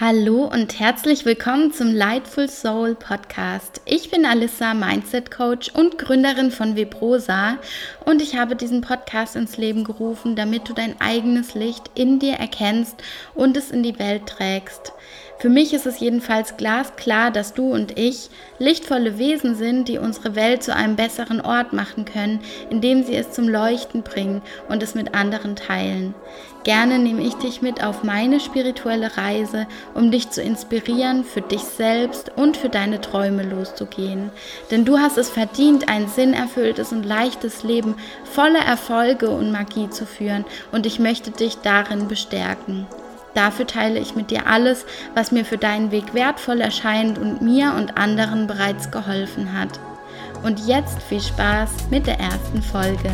Hallo und herzlich willkommen zum Lightful Soul Podcast. Ich bin Alissa, Mindset Coach und Gründerin von Vibrosa und ich habe diesen Podcast ins Leben gerufen, damit du dein eigenes Licht in dir erkennst und es in die Welt trägst. Für mich ist es jedenfalls glasklar, dass du und ich lichtvolle Wesen sind, die unsere Welt zu einem besseren Ort machen können, indem sie es zum Leuchten bringen und es mit anderen teilen. Gerne nehme ich dich mit auf meine spirituelle Reise, um dich zu inspirieren, für dich selbst und für deine Träume loszugehen. Denn du hast es verdient, ein sinnerfülltes und leichtes Leben voller Erfolge und Magie zu führen und ich möchte dich darin bestärken. Dafür teile ich mit dir alles, was mir für deinen Weg wertvoll erscheint und mir und anderen bereits geholfen hat. Und jetzt viel Spaß mit der ersten Folge.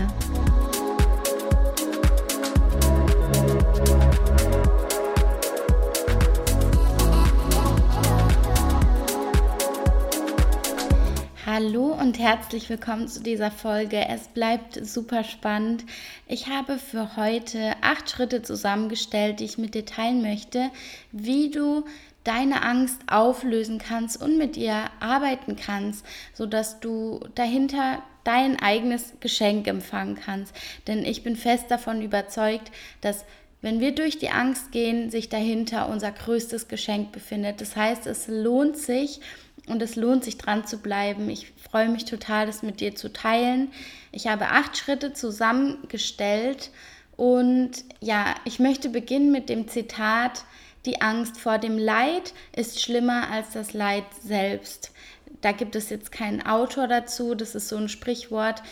Hallo und herzlich willkommen zu dieser Folge. Es bleibt super spannend. Ich habe für heute acht Schritte zusammengestellt, die ich mit dir teilen möchte, wie du deine Angst auflösen kannst und mit ihr arbeiten kannst, sodass du dahinter dein eigenes Geschenk empfangen kannst. Denn ich bin fest davon überzeugt, dass wenn wir durch die Angst gehen, sich dahinter unser größtes Geschenk befindet. Das heißt, es lohnt sich, und es lohnt sich dran zu bleiben. Ich freue mich total, das mit dir zu teilen. Ich habe acht Schritte zusammengestellt und ja, ich möchte beginnen mit dem Zitat, die Angst vor dem Leid ist schlimmer als das Leid selbst. Da gibt es jetzt keinen Autor dazu, das ist so ein Sprichwort.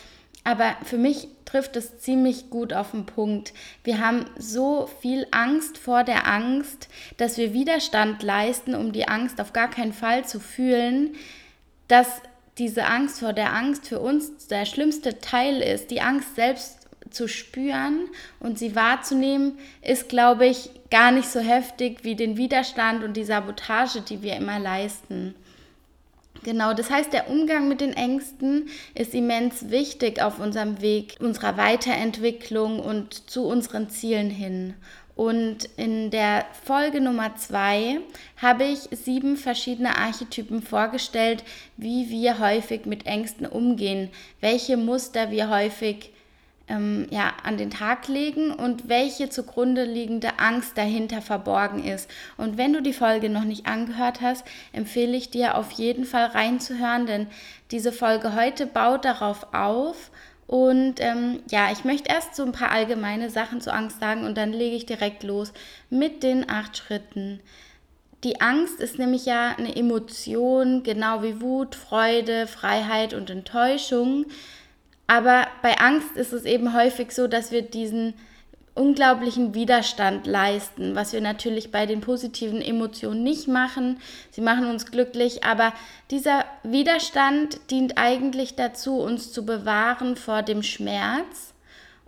Aber für mich trifft es ziemlich gut auf den Punkt. Wir haben so viel Angst vor der Angst, dass wir Widerstand leisten, um die Angst auf gar keinen Fall zu fühlen, dass diese Angst vor der Angst für uns der schlimmste Teil ist. Die Angst selbst zu spüren und sie wahrzunehmen, ist, glaube ich, gar nicht so heftig wie den Widerstand und die Sabotage, die wir immer leisten. Genau, das heißt, der Umgang mit den Ängsten ist immens wichtig auf unserem Weg unserer Weiterentwicklung und zu unseren Zielen hin. Und in der Folge Nummer zwei habe ich sieben verschiedene Archetypen vorgestellt, wie wir häufig mit Ängsten umgehen, welche Muster wir häufig ähm, ja, an den Tag legen und welche zugrunde liegende Angst dahinter verborgen ist. Und wenn du die Folge noch nicht angehört hast, empfehle ich dir auf jeden Fall reinzuhören, denn diese Folge heute baut darauf auf. Und ähm, ja, ich möchte erst so ein paar allgemeine Sachen zu Angst sagen und dann lege ich direkt los mit den acht Schritten. Die Angst ist nämlich ja eine Emotion, genau wie Wut, Freude, Freiheit und Enttäuschung. Aber bei Angst ist es eben häufig so, dass wir diesen unglaublichen Widerstand leisten, was wir natürlich bei den positiven Emotionen nicht machen. Sie machen uns glücklich, aber dieser Widerstand dient eigentlich dazu, uns zu bewahren vor dem Schmerz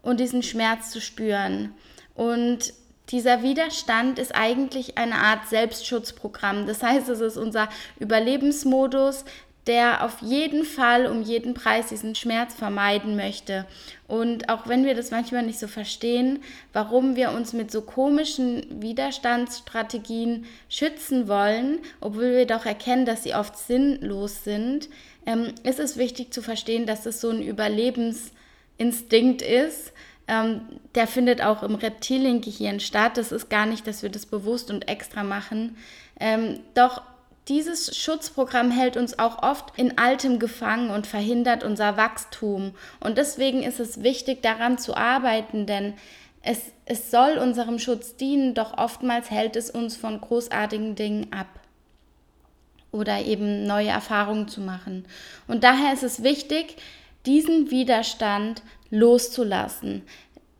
und diesen Schmerz zu spüren. Und dieser Widerstand ist eigentlich eine Art Selbstschutzprogramm. Das heißt, es ist unser Überlebensmodus, der auf jeden Fall um jeden Preis diesen Schmerz vermeiden möchte. Und auch wenn wir das manchmal nicht so verstehen, warum wir uns mit so komischen Widerstandsstrategien schützen wollen, obwohl wir doch erkennen, dass sie oft sinnlos sind, ähm, ist es wichtig zu verstehen, dass es so ein Überlebensinstinkt ist. Ähm, der findet auch im Reptiliengehirn statt. Das ist gar nicht, dass wir das bewusst und extra machen. Ähm, doch dieses Schutzprogramm hält uns auch oft in Altem gefangen und verhindert unser Wachstum. Und deswegen ist es wichtig, daran zu arbeiten, denn es, es soll unserem Schutz dienen, doch oftmals hält es uns von großartigen Dingen ab oder eben neue Erfahrungen zu machen. Und daher ist es wichtig, diesen Widerstand loszulassen.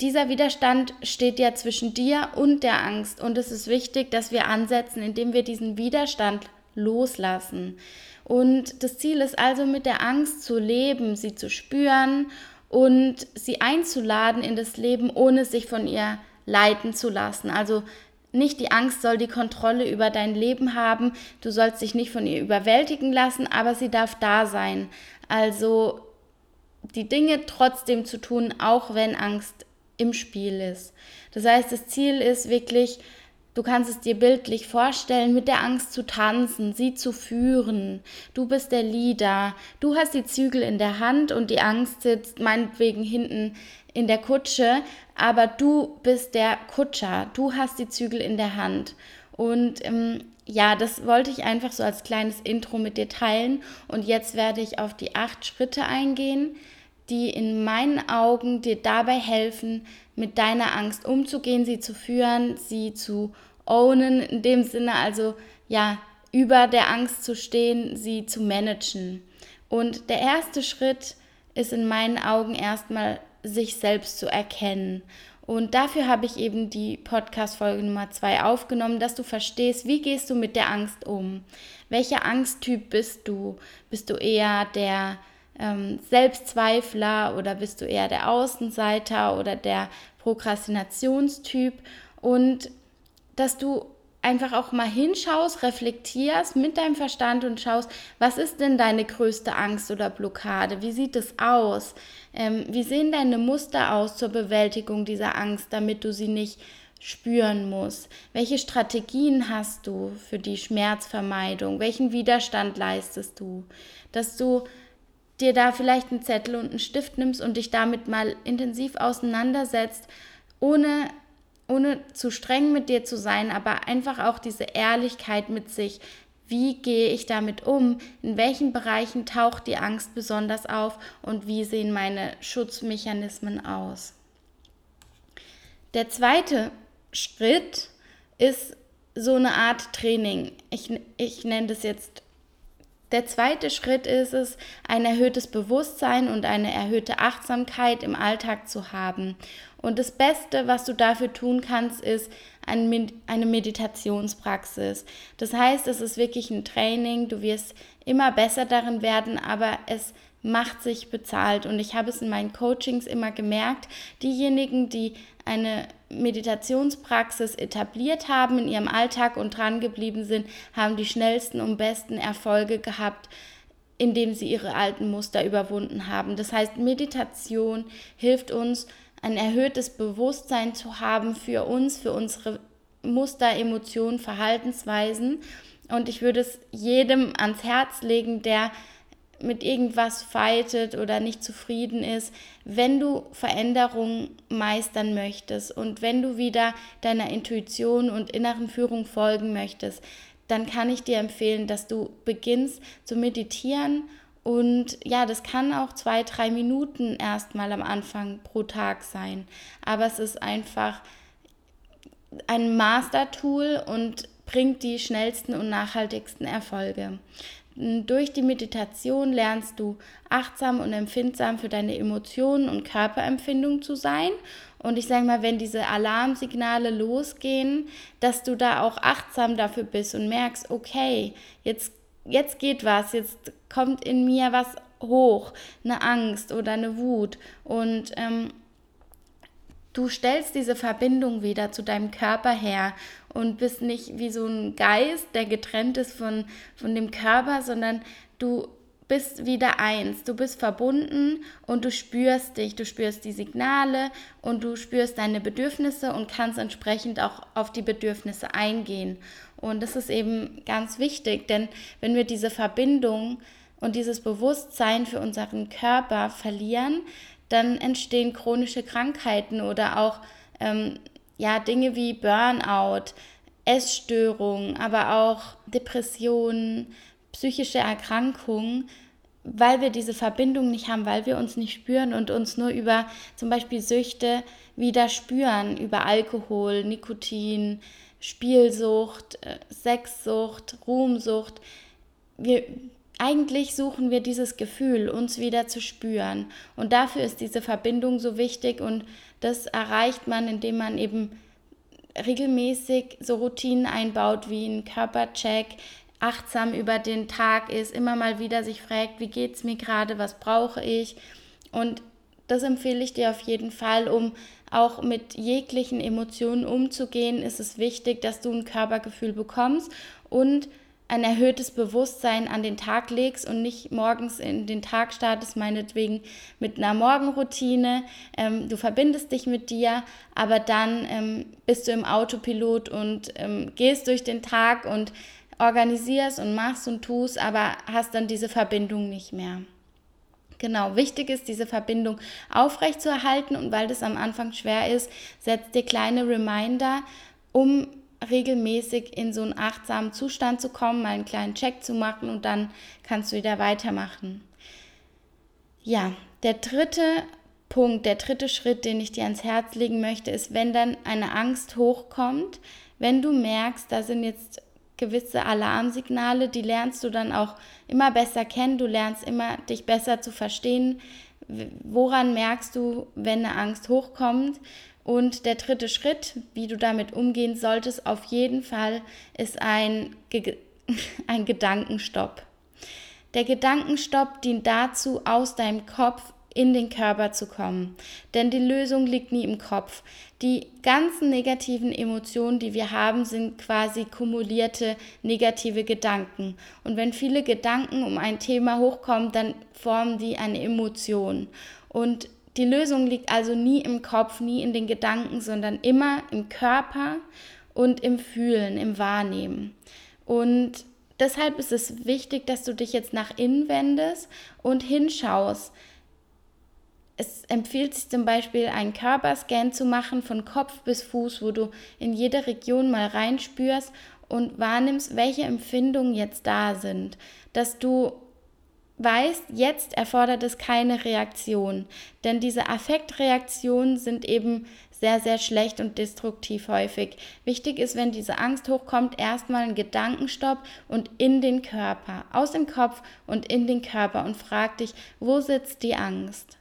Dieser Widerstand steht ja zwischen dir und der Angst und es ist wichtig, dass wir ansetzen, indem wir diesen Widerstand loslassen. Und das Ziel ist also mit der Angst zu leben, sie zu spüren und sie einzuladen in das Leben, ohne sich von ihr leiten zu lassen. Also nicht die Angst soll die Kontrolle über dein Leben haben, du sollst dich nicht von ihr überwältigen lassen, aber sie darf da sein. Also die Dinge trotzdem zu tun, auch wenn Angst im Spiel ist. Das heißt, das Ziel ist wirklich Du kannst es dir bildlich vorstellen, mit der Angst zu tanzen, sie zu führen. Du bist der Leader. Du hast die Zügel in der Hand und die Angst sitzt meinetwegen hinten in der Kutsche, aber du bist der Kutscher. Du hast die Zügel in der Hand. Und ähm, ja, das wollte ich einfach so als kleines Intro mit dir teilen. Und jetzt werde ich auf die acht Schritte eingehen, die in meinen Augen dir dabei helfen, mit deiner Angst umzugehen, sie zu führen, sie zu ownen, in dem Sinne also ja, über der Angst zu stehen, sie zu managen. Und der erste Schritt ist in meinen Augen erstmal, sich selbst zu erkennen. Und dafür habe ich eben die Podcast-Folge Nummer zwei aufgenommen, dass du verstehst, wie gehst du mit der Angst um? Welcher Angsttyp bist du? Bist du eher der ähm, Selbstzweifler oder bist du eher der Außenseiter oder der Prokrastinationstyp? Und dass du einfach auch mal hinschaust, reflektierst mit deinem Verstand und schaust, was ist denn deine größte Angst oder Blockade? Wie sieht es aus? Ähm, wie sehen deine Muster aus zur Bewältigung dieser Angst, damit du sie nicht spüren musst? Welche Strategien hast du für die Schmerzvermeidung? Welchen Widerstand leistest du? Dass du dir da vielleicht einen Zettel und einen Stift nimmst und dich damit mal intensiv auseinandersetzt, ohne ohne zu streng mit dir zu sein, aber einfach auch diese Ehrlichkeit mit sich. Wie gehe ich damit um? In welchen Bereichen taucht die Angst besonders auf und wie sehen meine Schutzmechanismen aus? Der zweite Schritt ist so eine Art Training. Ich, ich nenne das jetzt der zweite Schritt ist es, ein erhöhtes Bewusstsein und eine erhöhte Achtsamkeit im Alltag zu haben. Und das Beste, was du dafür tun kannst, ist eine Meditationspraxis. Das heißt, es ist wirklich ein Training, du wirst immer besser darin werden, aber es macht sich bezahlt. Und ich habe es in meinen Coachings immer gemerkt, diejenigen, die eine Meditationspraxis etabliert haben in ihrem Alltag und dran geblieben sind, haben die schnellsten und besten Erfolge gehabt, indem sie ihre alten Muster überwunden haben. Das heißt, Meditation hilft uns, ein erhöhtes Bewusstsein zu haben für uns, für unsere Muster, Emotionen, Verhaltensweisen. Und ich würde es jedem ans Herz legen, der mit irgendwas fightet oder nicht zufrieden ist, wenn du Veränderungen meistern möchtest und wenn du wieder deiner Intuition und inneren Führung folgen möchtest, dann kann ich dir empfehlen, dass du beginnst zu meditieren und ja, das kann auch zwei, drei Minuten erstmal am Anfang pro Tag sein. Aber es ist einfach ein Master-Tool und bringt die schnellsten und nachhaltigsten Erfolge. Durch die Meditation lernst du achtsam und empfindsam für deine Emotionen und Körperempfindung zu sein. Und ich sage mal, wenn diese Alarmsignale losgehen, dass du da auch achtsam dafür bist und merkst, okay, jetzt, jetzt geht was, jetzt kommt in mir was hoch, eine Angst oder eine Wut. Und ähm, du stellst diese Verbindung wieder zu deinem Körper her und bist nicht wie so ein Geist, der getrennt ist von, von dem Körper, sondern du bist wieder eins. Du bist verbunden und du spürst dich, du spürst die Signale und du spürst deine Bedürfnisse und kannst entsprechend auch auf die Bedürfnisse eingehen. Und das ist eben ganz wichtig, denn wenn wir diese Verbindung und dieses Bewusstsein für unseren Körper verlieren, dann entstehen chronische Krankheiten oder auch ähm, ja, Dinge wie Burnout, Essstörungen, aber auch Depressionen, psychische Erkrankungen, weil wir diese Verbindung nicht haben, weil wir uns nicht spüren und uns nur über zum Beispiel Süchte wieder spüren, über Alkohol, Nikotin, Spielsucht, äh, Sexsucht, Ruhmsucht. Wir, eigentlich suchen wir dieses Gefühl, uns wieder zu spüren. Und dafür ist diese Verbindung so wichtig und das erreicht man, indem man eben regelmäßig so Routinen einbaut wie ein Körpercheck, achtsam über den Tag ist, immer mal wieder sich fragt, wie geht es mir gerade, was brauche ich. Und das empfehle ich dir auf jeden Fall, um auch mit jeglichen Emotionen umzugehen, ist es wichtig, dass du ein Körpergefühl bekommst und ein erhöhtes Bewusstsein an den Tag legst und nicht morgens in den Tag startest, meinetwegen mit einer Morgenroutine. Ähm, du verbindest dich mit dir, aber dann ähm, bist du im Autopilot und ähm, gehst durch den Tag und organisierst und machst und tust, aber hast dann diese Verbindung nicht mehr. Genau, wichtig ist, diese Verbindung aufrechtzuerhalten und weil das am Anfang schwer ist, setzt dir kleine Reminder, um regelmäßig in so einen achtsamen Zustand zu kommen, mal einen kleinen Check zu machen und dann kannst du wieder weitermachen. Ja, der dritte Punkt, der dritte Schritt, den ich dir ans Herz legen möchte, ist, wenn dann eine Angst hochkommt, wenn du merkst, da sind jetzt gewisse Alarmsignale, die lernst du dann auch immer besser kennen, du lernst immer dich besser zu verstehen, woran merkst du, wenn eine Angst hochkommt und der dritte Schritt, wie du damit umgehen solltest, auf jeden Fall ist ein, ein Gedankenstopp. Der Gedankenstopp dient dazu, aus deinem Kopf in den Körper zu kommen. Denn die Lösung liegt nie im Kopf. Die ganzen negativen Emotionen, die wir haben, sind quasi kumulierte negative Gedanken. Und wenn viele Gedanken um ein Thema hochkommen, dann formen die eine Emotion. Und die Lösung liegt also nie im Kopf, nie in den Gedanken, sondern immer im Körper und im Fühlen, im Wahrnehmen. Und deshalb ist es wichtig, dass du dich jetzt nach innen wendest und hinschaust. Es empfiehlt sich zum Beispiel, einen Körperscan zu machen von Kopf bis Fuß, wo du in jede Region mal reinspürst und wahrnimmst, welche Empfindungen jetzt da sind. Dass du weißt, jetzt erfordert es keine Reaktion, denn diese Affektreaktionen sind eben sehr, sehr schlecht und destruktiv häufig. Wichtig ist, wenn diese Angst hochkommt, erstmal ein Gedankenstopp und in den Körper, aus dem Kopf und in den Körper und frag dich, wo sitzt die Angst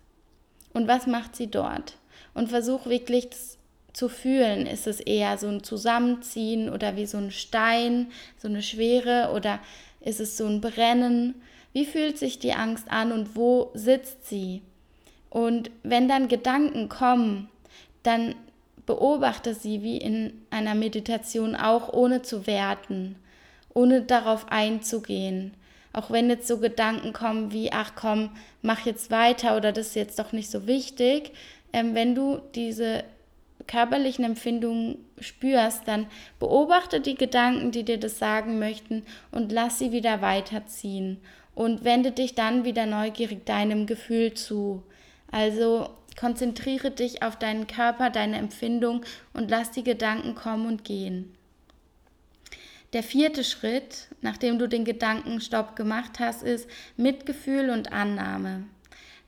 und was macht sie dort? Und versuch wirklich zu fühlen. Ist es eher so ein Zusammenziehen oder wie so ein Stein, so eine Schwere oder ist es so ein Brennen? Wie fühlt sich die Angst an und wo sitzt sie? Und wenn dann Gedanken kommen, dann beobachte sie wie in einer Meditation auch, ohne zu werten, ohne darauf einzugehen. Auch wenn jetzt so Gedanken kommen wie, ach komm, mach jetzt weiter oder das ist jetzt doch nicht so wichtig, ähm, wenn du diese körperlichen Empfindungen spürst, dann beobachte die Gedanken, die dir das sagen möchten und lass sie wieder weiterziehen und wende dich dann wieder neugierig deinem Gefühl zu. Also konzentriere dich auf deinen Körper, deine Empfindung und lass die Gedanken kommen und gehen. Der vierte Schritt, nachdem du den Gedankenstopp gemacht hast, ist Mitgefühl und Annahme.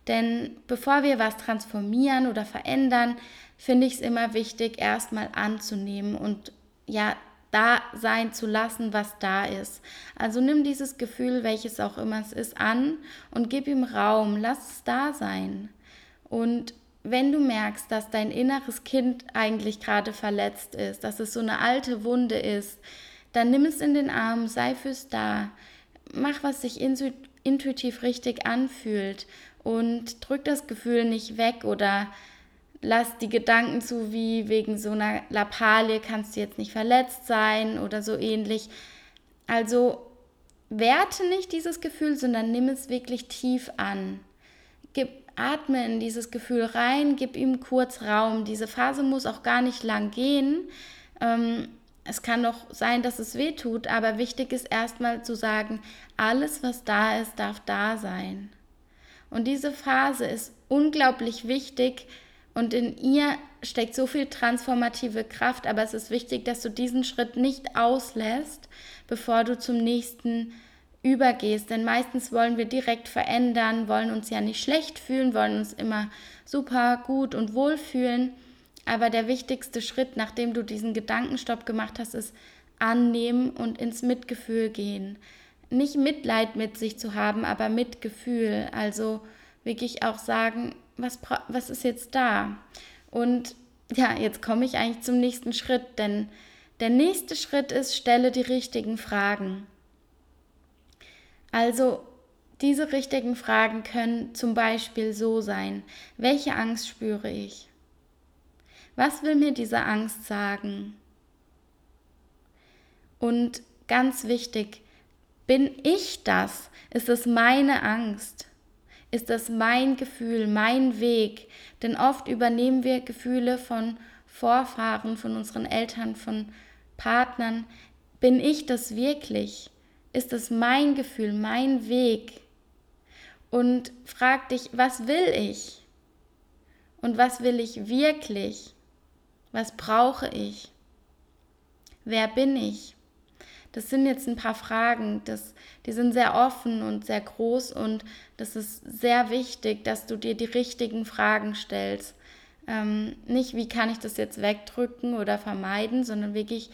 Denn bevor wir was transformieren oder verändern, finde ich es immer wichtig, erstmal anzunehmen und ja, da sein zu lassen, was da ist. Also nimm dieses Gefühl, welches auch immer es ist, an und gib ihm Raum, lass es da sein. Und wenn du merkst, dass dein inneres Kind eigentlich gerade verletzt ist, dass es so eine alte Wunde ist, dann nimm es in den Arm, sei fürs da, mach, was sich intuitiv richtig anfühlt und drück das Gefühl nicht weg oder lass die Gedanken zu, wie wegen so einer Lappalie kannst du jetzt nicht verletzt sein oder so ähnlich. Also werte nicht dieses Gefühl, sondern nimm es wirklich tief an. Gib, atme in dieses Gefühl rein, gib ihm kurz Raum. Diese Phase muss auch gar nicht lang gehen. Ähm, es kann doch sein, dass es weh tut, aber wichtig ist erstmal zu sagen, alles, was da ist, darf da sein. Und diese Phase ist unglaublich wichtig, und in ihr steckt so viel transformative Kraft, aber es ist wichtig, dass du diesen Schritt nicht auslässt, bevor du zum nächsten übergehst. Denn meistens wollen wir direkt verändern, wollen uns ja nicht schlecht fühlen, wollen uns immer super gut und wohl fühlen. Aber der wichtigste Schritt, nachdem du diesen Gedankenstopp gemacht hast, ist annehmen und ins Mitgefühl gehen. Nicht Mitleid mit sich zu haben, aber Mitgefühl. Also wirklich auch sagen, was, was ist jetzt da? Und ja, jetzt komme ich eigentlich zum nächsten Schritt, denn der nächste Schritt ist, stelle die richtigen Fragen. Also diese richtigen Fragen können zum Beispiel so sein, welche Angst spüre ich? Was will mir diese Angst sagen? Und ganz wichtig, Bin ich das? Ist es meine Angst? Ist das mein Gefühl, mein Weg? Denn oft übernehmen wir Gefühle von Vorfahren, von unseren Eltern, von Partnern. Bin ich das wirklich? Ist es mein Gefühl, mein Weg? Und frag dich, was will ich? Und was will ich wirklich? Was brauche ich? Wer bin ich? Das sind jetzt ein paar Fragen, das, die sind sehr offen und sehr groß und das ist sehr wichtig, dass du dir die richtigen Fragen stellst. Ähm, nicht, wie kann ich das jetzt wegdrücken oder vermeiden, sondern wirklich,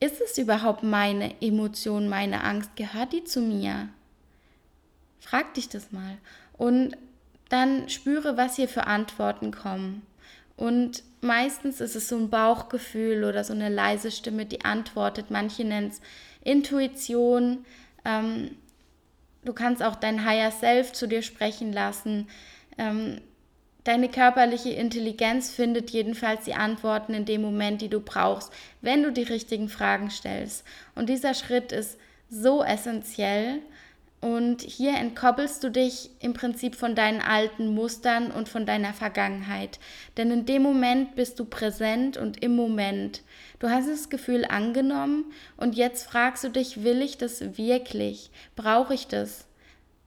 ist es überhaupt meine Emotion, meine Angst? Gehört die zu mir? Frag dich das mal. Und dann spüre, was hier für Antworten kommen. Und meistens ist es so ein Bauchgefühl oder so eine leise Stimme, die antwortet. Manche nennen es Intuition. Ähm, du kannst auch dein Higher Self zu dir sprechen lassen. Ähm, deine körperliche Intelligenz findet jedenfalls die Antworten in dem Moment, die du brauchst, wenn du die richtigen Fragen stellst. Und dieser Schritt ist so essentiell und hier entkoppelst du dich im Prinzip von deinen alten Mustern und von deiner Vergangenheit. Denn in dem Moment bist du präsent und im Moment. Du hast das Gefühl angenommen und jetzt fragst du dich, will ich das wirklich? Brauche ich das?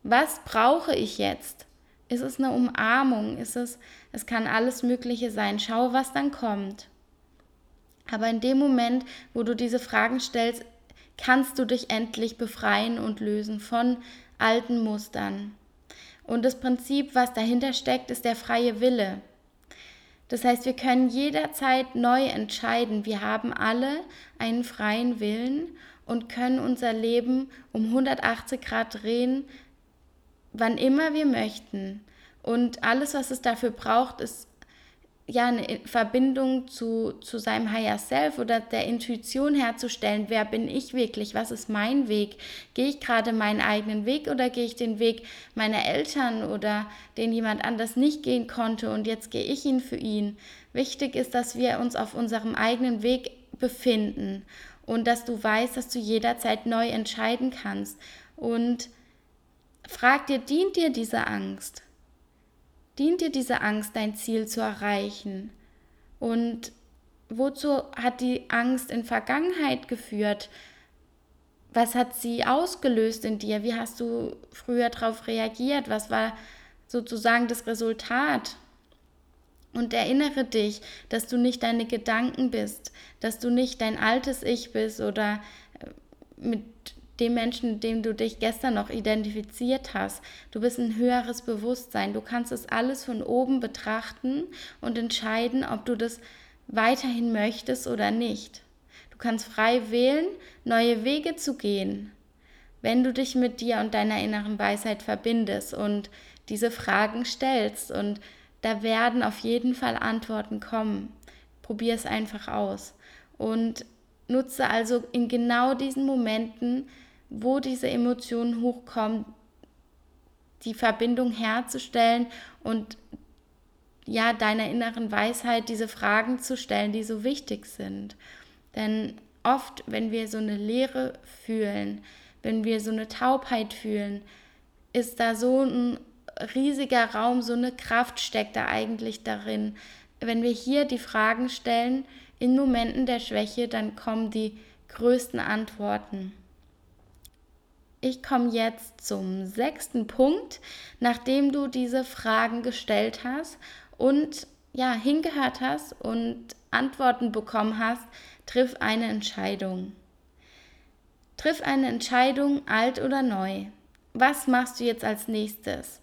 Was brauche ich jetzt? Ist es eine Umarmung? Ist es, es kann alles Mögliche sein. Schau, was dann kommt. Aber in dem Moment, wo du diese Fragen stellst, kannst du dich endlich befreien und lösen von alten Mustern. Und das Prinzip, was dahinter steckt, ist der freie Wille. Das heißt, wir können jederzeit neu entscheiden. Wir haben alle einen freien Willen und können unser Leben um 180 Grad drehen, wann immer wir möchten. Und alles, was es dafür braucht, ist ja eine Verbindung zu, zu seinem Higher Self oder der Intuition herzustellen. Wer bin ich wirklich? Was ist mein Weg? Gehe ich gerade meinen eigenen Weg oder gehe ich den Weg meiner Eltern oder den jemand anders nicht gehen konnte und jetzt gehe ich ihn für ihn? Wichtig ist, dass wir uns auf unserem eigenen Weg befinden und dass du weißt, dass du jederzeit neu entscheiden kannst. Und frag dir, dient dir diese Angst? Dient dir diese Angst, dein Ziel zu erreichen? Und wozu hat die Angst in Vergangenheit geführt? Was hat sie ausgelöst in dir? Wie hast du früher darauf reagiert? Was war sozusagen das Resultat? Und erinnere dich, dass du nicht deine Gedanken bist, dass du nicht dein altes Ich bist oder äh, mit dem Menschen, mit dem du dich gestern noch identifiziert hast. Du bist ein höheres Bewusstsein. Du kannst es alles von oben betrachten und entscheiden, ob du das weiterhin möchtest oder nicht. Du kannst frei wählen, neue Wege zu gehen, wenn du dich mit dir und deiner inneren Weisheit verbindest und diese Fragen stellst. Und da werden auf jeden Fall Antworten kommen. Probier es einfach aus. Und nutze also in genau diesen Momenten wo diese Emotionen hochkommen, die Verbindung herzustellen und ja, deiner inneren Weisheit diese Fragen zu stellen, die so wichtig sind. Denn oft, wenn wir so eine Leere fühlen, wenn wir so eine Taubheit fühlen, ist da so ein riesiger Raum, so eine Kraft steckt da eigentlich darin. Wenn wir hier die Fragen stellen, in Momenten der Schwäche, dann kommen die größten Antworten. Ich komme jetzt zum sechsten Punkt, nachdem du diese Fragen gestellt hast und ja, hingehört hast und Antworten bekommen hast, triff eine Entscheidung. Triff eine Entscheidung, alt oder neu. Was machst du jetzt als nächstes?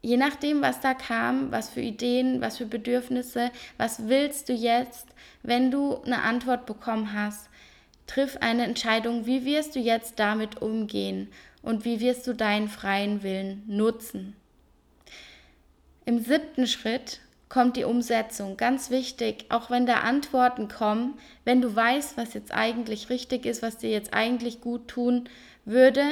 Je nachdem, was da kam, was für Ideen, was für Bedürfnisse, was willst du jetzt, wenn du eine Antwort bekommen hast, Triff eine Entscheidung, wie wirst du jetzt damit umgehen und wie wirst du deinen freien Willen nutzen. Im siebten Schritt kommt die Umsetzung. Ganz wichtig, auch wenn da Antworten kommen, wenn du weißt, was jetzt eigentlich richtig ist, was dir jetzt eigentlich gut tun würde,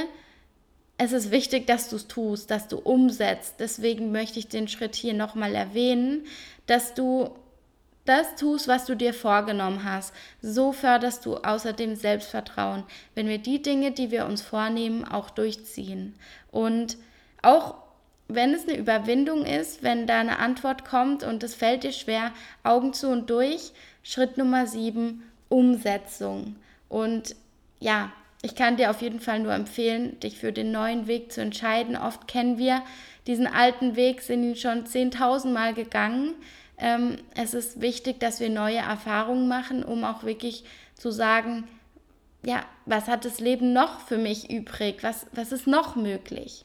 es ist wichtig, dass du es tust, dass du umsetzt. Deswegen möchte ich den Schritt hier nochmal erwähnen, dass du das tust, was du dir vorgenommen hast. So förderst du außerdem Selbstvertrauen, wenn wir die Dinge, die wir uns vornehmen, auch durchziehen. Und auch wenn es eine Überwindung ist, wenn da eine Antwort kommt und es fällt dir schwer, Augen zu und durch, Schritt Nummer sieben, Umsetzung. Und ja, ich kann dir auf jeden Fall nur empfehlen, dich für den neuen Weg zu entscheiden. Oft kennen wir diesen alten Weg, sind ihn schon 10.000 Mal gegangen. Ähm, es ist wichtig, dass wir neue Erfahrungen machen, um auch wirklich zu sagen, ja, was hat das Leben noch für mich übrig? Was, was ist noch möglich?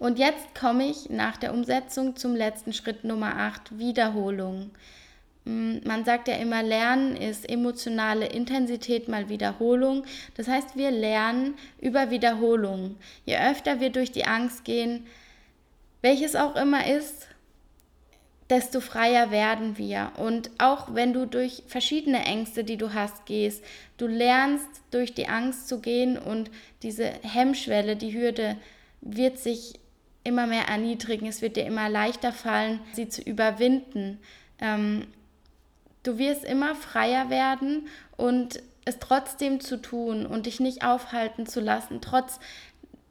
Und jetzt komme ich nach der Umsetzung zum letzten Schritt Nummer 8, Wiederholung. Mm, man sagt ja immer, Lernen ist emotionale Intensität mal Wiederholung. Das heißt, wir lernen über Wiederholung. Je öfter wir durch die Angst gehen, welches auch immer ist, desto freier werden wir. Und auch wenn du durch verschiedene Ängste, die du hast, gehst, du lernst durch die Angst zu gehen und diese Hemmschwelle, die Hürde wird sich immer mehr erniedrigen. Es wird dir immer leichter fallen, sie zu überwinden. Ähm, Du wirst immer freier werden und es trotzdem zu tun und dich nicht aufhalten zu lassen, trotz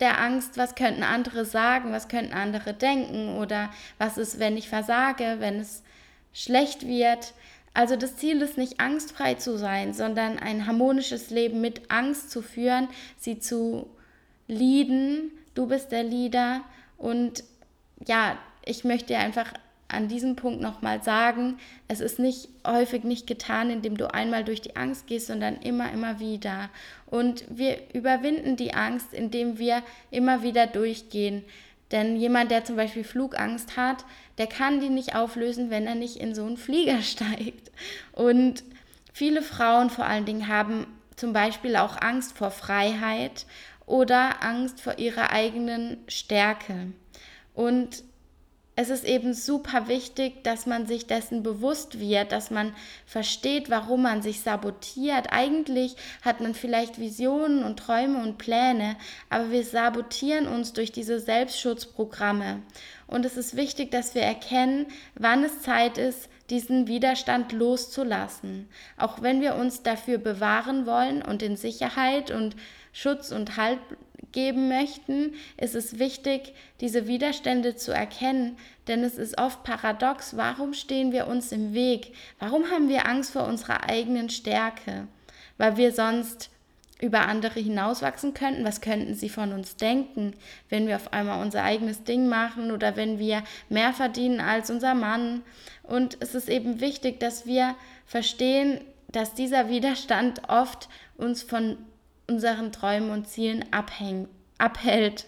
der Angst, was könnten andere sagen, was könnten andere denken oder was ist, wenn ich versage, wenn es schlecht wird. Also das Ziel ist nicht angstfrei zu sein, sondern ein harmonisches Leben mit Angst zu führen, sie zu lieben. Du bist der Leader und ja, ich möchte dir einfach an diesem Punkt nochmal sagen, es ist nicht häufig nicht getan, indem du einmal durch die Angst gehst, sondern immer, immer wieder. Und wir überwinden die Angst, indem wir immer wieder durchgehen. Denn jemand, der zum Beispiel Flugangst hat, der kann die nicht auflösen, wenn er nicht in so einen Flieger steigt. Und viele Frauen vor allen Dingen haben zum Beispiel auch Angst vor Freiheit oder Angst vor ihrer eigenen Stärke. Und es ist eben super wichtig, dass man sich dessen bewusst wird, dass man versteht, warum man sich sabotiert. Eigentlich hat man vielleicht Visionen und Träume und Pläne, aber wir sabotieren uns durch diese Selbstschutzprogramme. Und es ist wichtig, dass wir erkennen, wann es Zeit ist, diesen Widerstand loszulassen. Auch wenn wir uns dafür bewahren wollen und in Sicherheit und Schutz und Halt geben möchten, ist es wichtig, diese Widerstände zu erkennen, denn es ist oft paradox, warum stehen wir uns im Weg? Warum haben wir Angst vor unserer eigenen Stärke? Weil wir sonst über andere hinauswachsen könnten? Was könnten sie von uns denken, wenn wir auf einmal unser eigenes Ding machen oder wenn wir mehr verdienen als unser Mann? Und es ist eben wichtig, dass wir verstehen, dass dieser Widerstand oft uns von unseren Träumen und Zielen abhängt, abhält.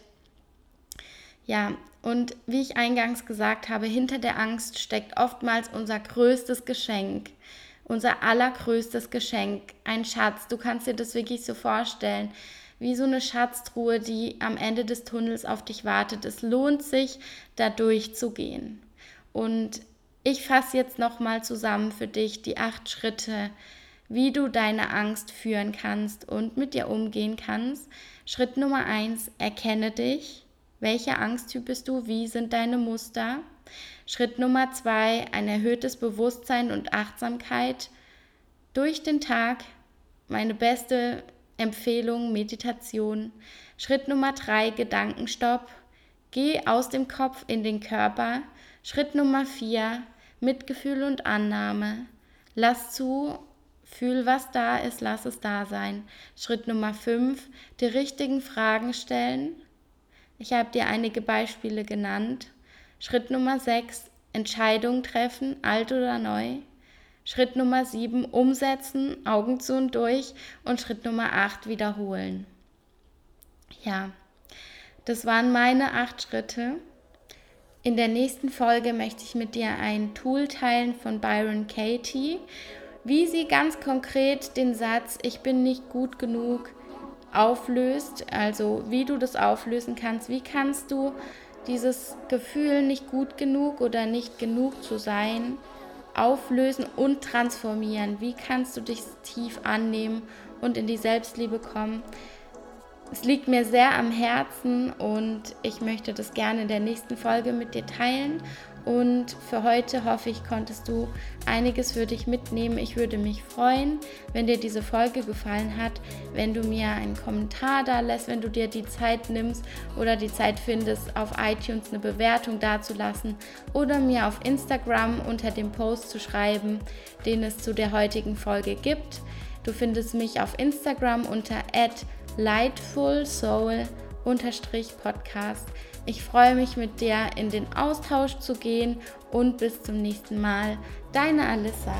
Ja, und wie ich eingangs gesagt habe, hinter der Angst steckt oftmals unser größtes Geschenk, unser allergrößtes Geschenk, ein Schatz. Du kannst dir das wirklich so vorstellen, wie so eine Schatztruhe, die am Ende des Tunnels auf dich wartet. Es lohnt sich, da durchzugehen. Und ich fasse jetzt nochmal zusammen für dich die acht Schritte, wie du deine Angst führen kannst und mit dir umgehen kannst. Schritt Nummer eins, erkenne dich. Welcher Angsttyp bist du? Wie sind deine Muster? Schritt Nummer zwei, ein erhöhtes Bewusstsein und Achtsamkeit durch den Tag. Meine beste Empfehlung, Meditation. Schritt Nummer drei, Gedankenstopp. Geh aus dem Kopf in den Körper. Schritt Nummer vier, Mitgefühl und Annahme. Lass zu, Fühl, was da ist, lass es da sein. Schritt Nummer 5, die richtigen Fragen stellen. Ich habe dir einige Beispiele genannt. Schritt Nummer 6, Entscheidungen treffen, alt oder neu. Schritt Nummer 7, umsetzen, Augen zu und durch. Und Schritt Nummer 8, wiederholen. Ja, das waren meine acht Schritte. In der nächsten Folge möchte ich mit dir ein Tool teilen von Byron Katie wie sie ganz konkret den Satz Ich bin nicht gut genug auflöst, also wie du das auflösen kannst, wie kannst du dieses Gefühl, nicht gut genug oder nicht genug zu sein, auflösen und transformieren. Wie kannst du dich tief annehmen und in die Selbstliebe kommen? Es liegt mir sehr am Herzen und ich möchte das gerne in der nächsten Folge mit dir teilen. Und für heute hoffe ich, konntest du einiges für dich mitnehmen. Ich würde mich freuen, wenn dir diese Folge gefallen hat, wenn du mir einen Kommentar da lässt, wenn du dir die Zeit nimmst oder die Zeit findest, auf iTunes eine Bewertung dazulassen oder mir auf Instagram unter dem Post zu schreiben, den es zu der heutigen Folge gibt. Du findest mich auf Instagram unter lightfulsoul-podcast. Ich freue mich mit dir in den Austausch zu gehen und bis zum nächsten Mal. Deine Alissa.